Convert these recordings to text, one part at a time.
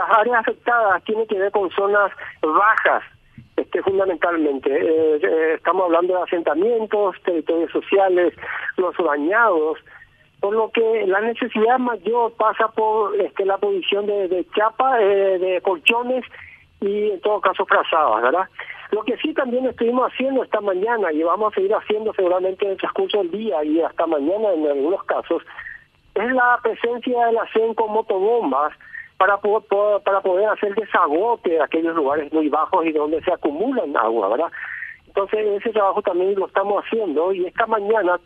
las áreas afectadas tienen que ver con zonas bajas, este, fundamentalmente. Eh, eh, estamos hablando de asentamientos, territorios sociales, los dañados, por lo que la necesidad mayor pasa por este, la posición de, de chapa, eh, de colchones y en todo caso frazadas, ¿verdad? Lo que sí también estuvimos haciendo esta mañana y vamos a seguir haciendo seguramente en el transcurso del día y hasta mañana en algunos casos, es la presencia de la CEN con motobombas para poder, para poder hacer desagote de aquellos lugares muy bajos y donde se acumulan agua, ¿verdad? Entonces ese trabajo también lo estamos haciendo y esta mañana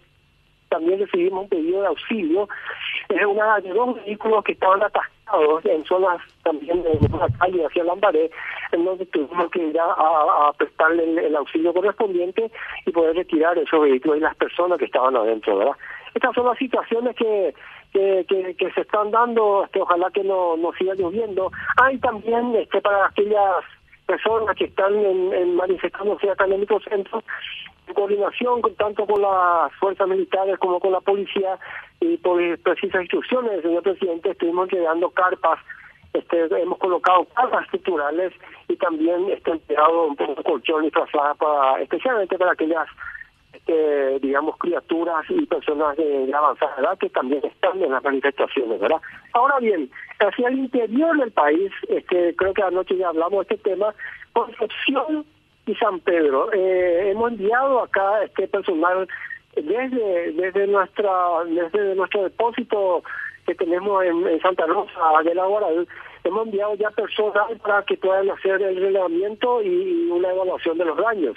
también recibimos un pedido de auxilio es una de dos vehículos que estaban atascados en zonas también de una calle hacia Lambaré, en donde tuvimos que ir a, prestarle el, auxilio correspondiente y poder retirar esos vehículos y las personas que estaban adentro, ¿verdad? Estas son las situaciones que que, se están dando, este, ojalá que no, no siga lloviendo. Hay también este para aquellas personas que están en, en manifestándose acá en el microcentro, en coordinación con, tanto con las fuerzas militares como con la policía y por precisas instrucciones del señor presidente estuvimos llegando carpas este, hemos colocado carpas estructurales y también este, empleado un poco colchón y traslada para, especialmente para aquellas este, digamos, criaturas y personas de, avanzada edad que también están en las manifestaciones, ¿verdad? Ahora bien, hacia el interior del país, este, creo que anoche ya hablamos de este tema, Concepción y San Pedro. Eh, hemos enviado acá este personal desde desde nuestra desde nuestro depósito que tenemos en, Santa Rosa de la Guaral, hemos enviado ya personal para que puedan hacer el relevamiento y una evaluación de los daños.